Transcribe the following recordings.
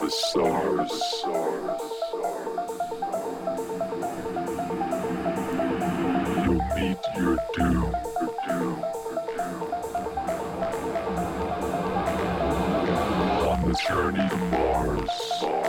the SARS. You'll meet your doom. On the journey to Mars.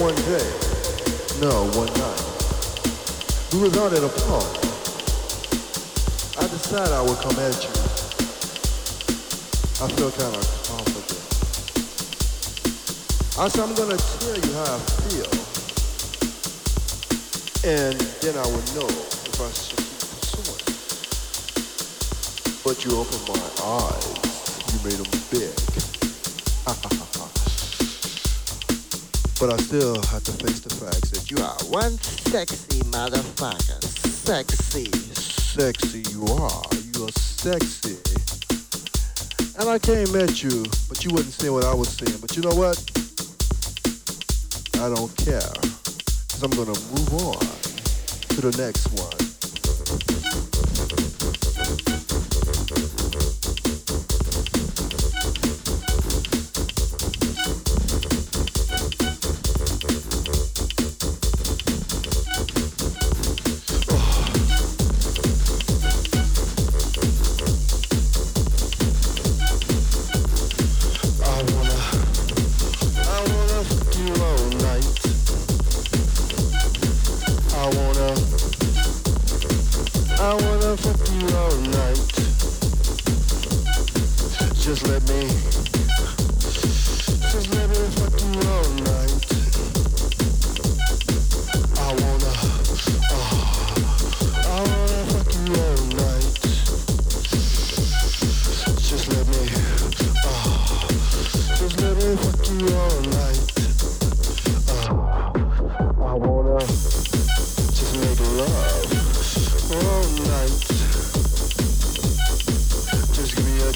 one day, no, one night, we were out at a park. I decided I would come at you. I feel kind of confident. I said, I'm going to tell you how I feel. And then I would know if I should keep pursuing. But you opened my eyes. You made them big. but I still have to face the facts that you are one sexy motherfucker. Sexy. Sexy you are. You are sexy. And I came at you, but you wouldn't say what I was saying. But you know what? I don't care. Because I'm going to move on to the next one.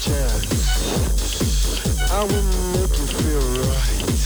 I will make you feel right.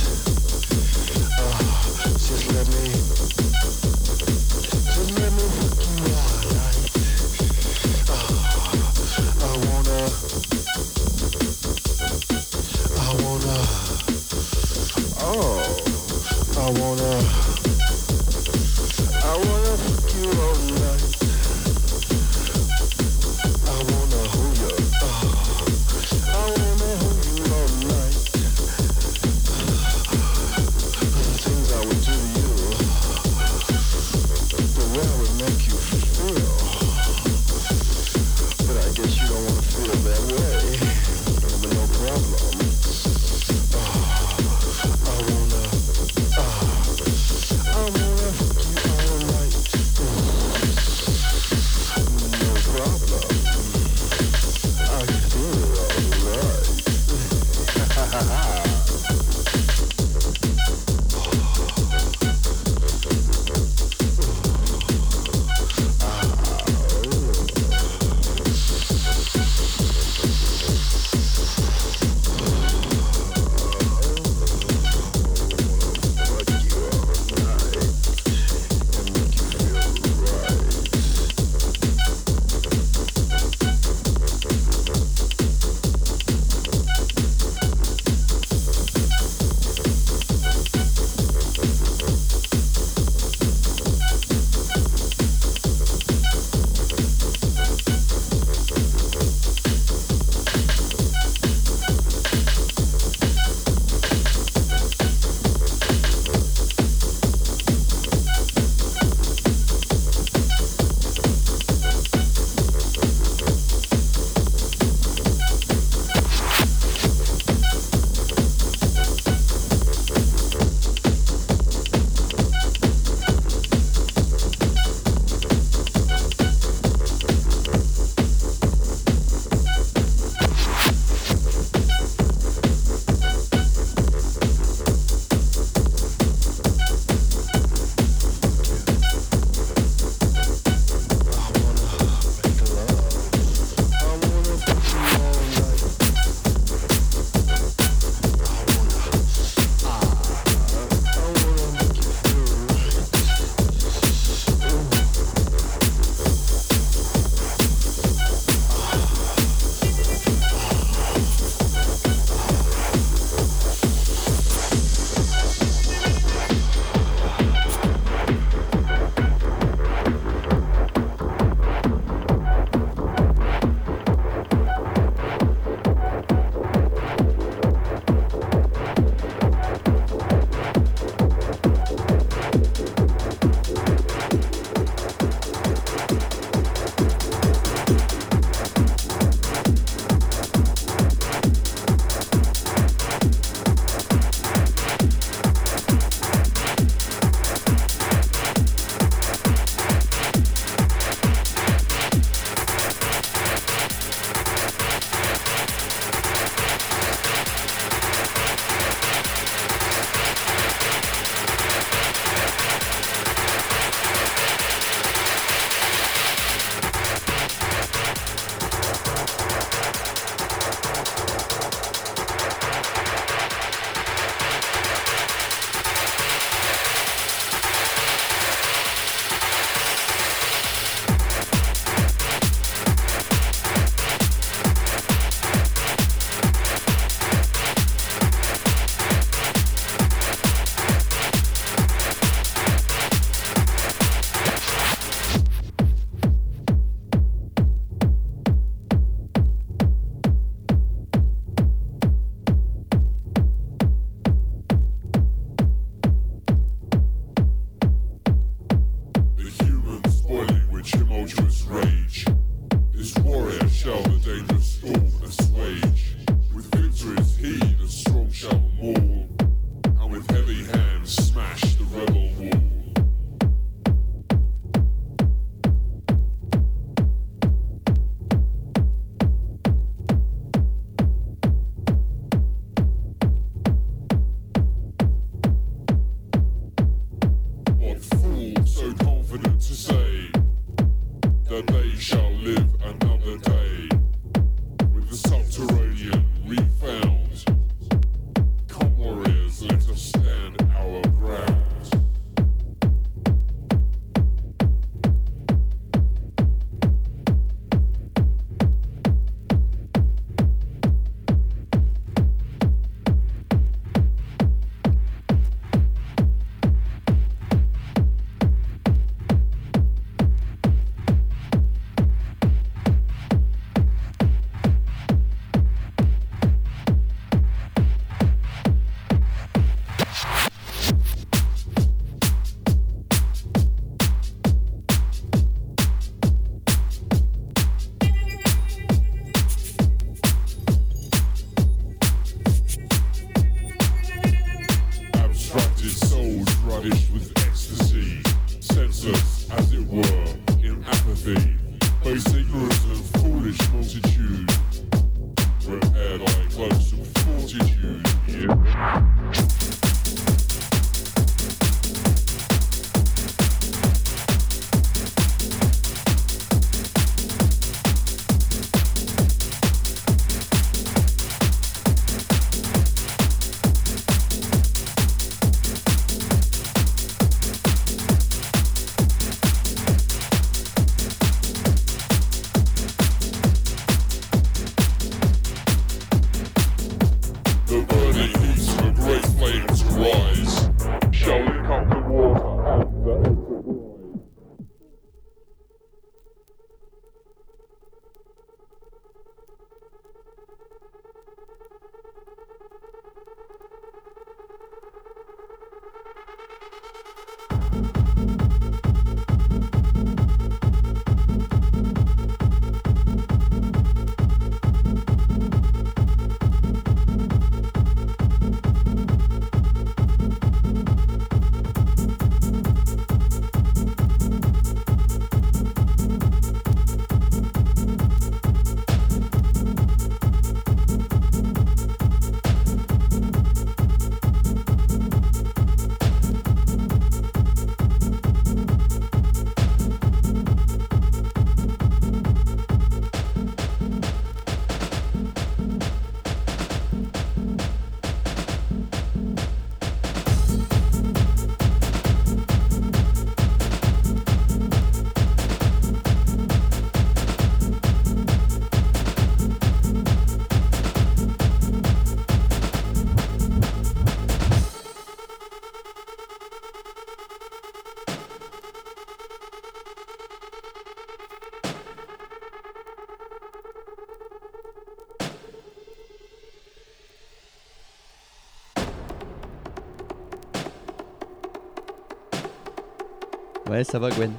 Ça va Gwen.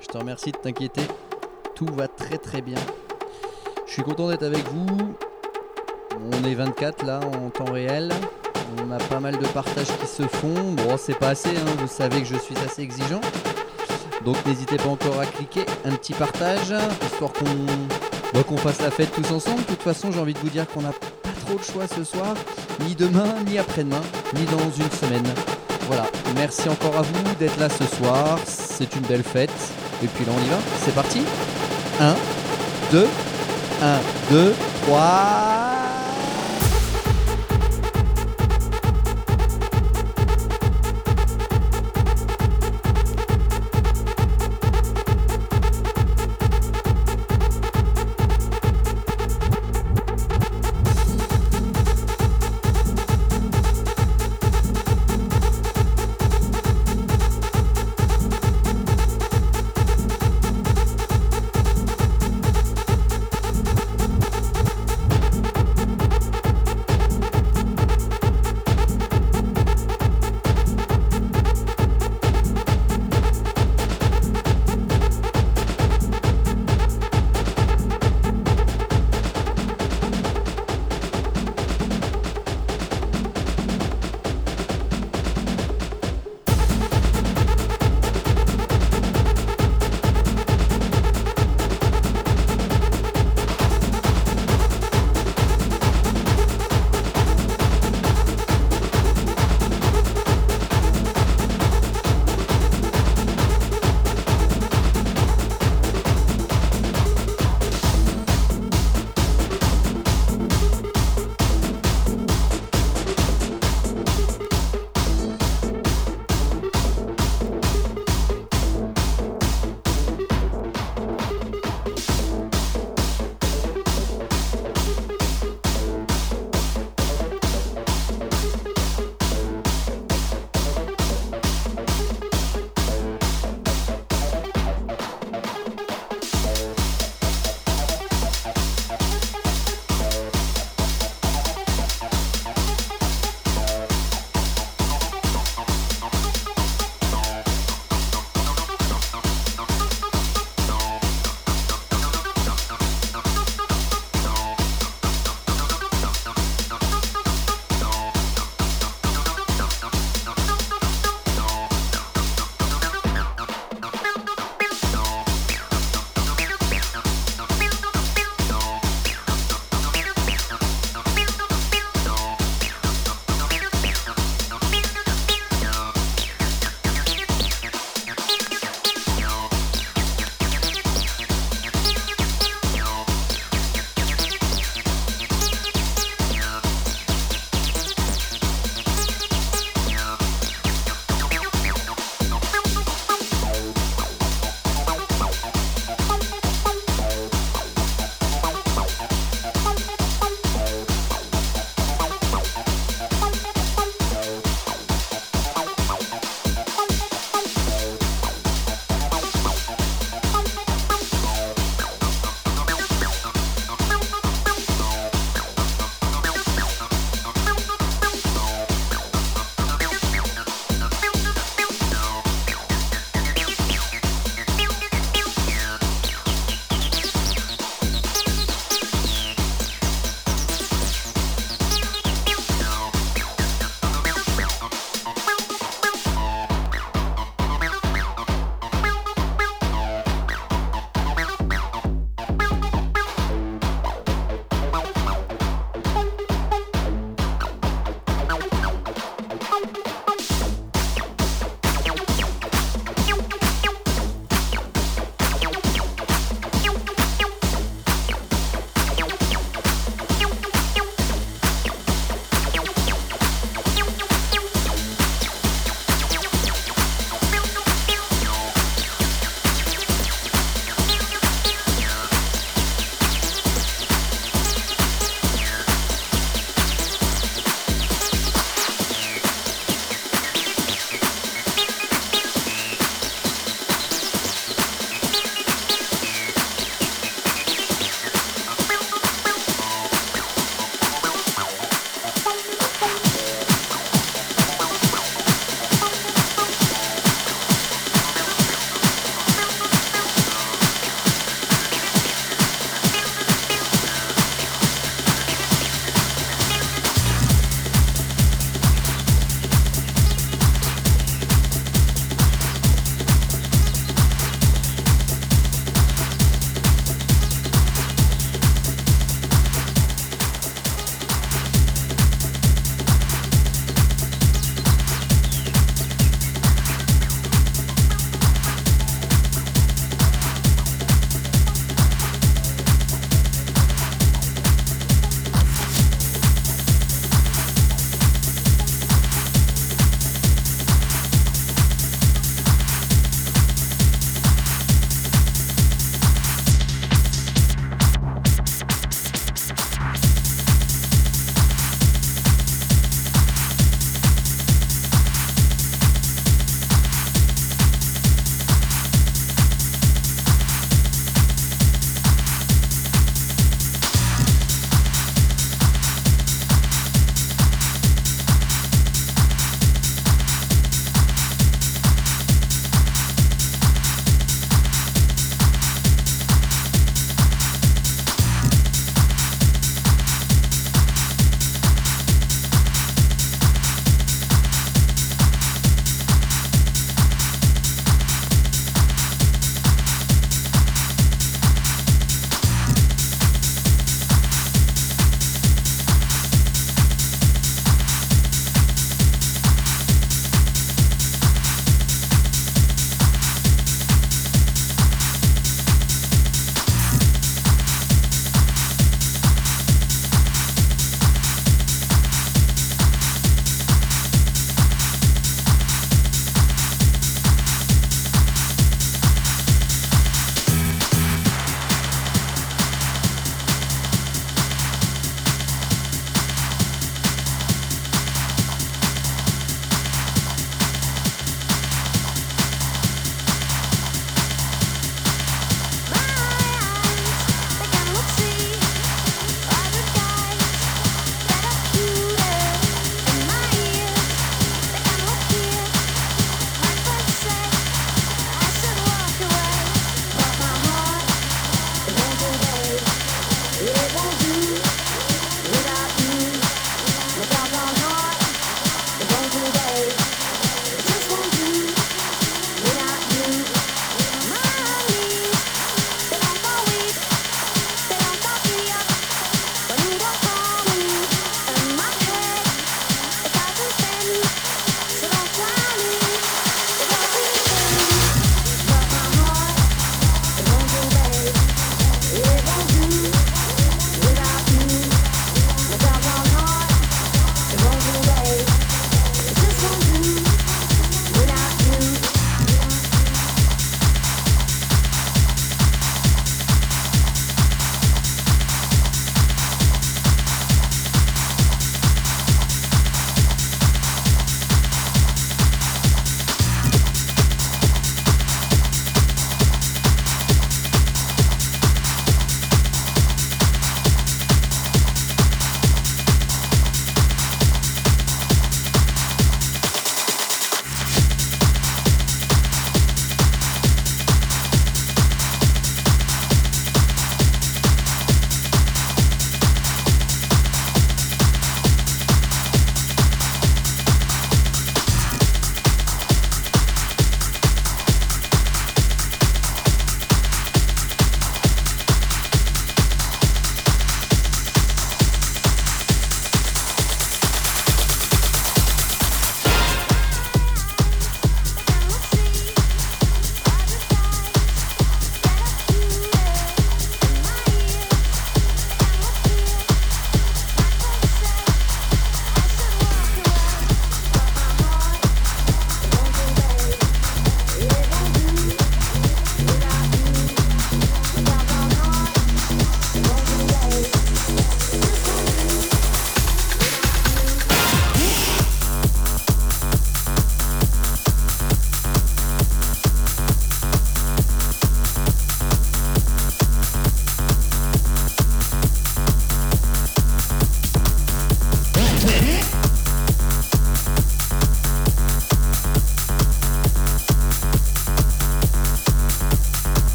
Je te remercie de t'inquiéter. Tout va très très bien. Je suis content d'être avec vous. On est 24 là en temps réel. On a pas mal de partages qui se font. Bon, c'est pas assez, hein. vous savez que je suis assez exigeant. Donc n'hésitez pas encore à cliquer un petit partage, histoire qu'on bah, qu'on fasse la fête tous ensemble. De toute façon, j'ai envie de vous dire qu'on n'a pas trop de choix ce soir, ni demain, ni après-demain, ni dans une semaine. Voilà, merci encore à vous d'être là ce soir. C'est une belle fête. Et puis là, on y va. C'est parti. 1, 2, 1, 2, 3.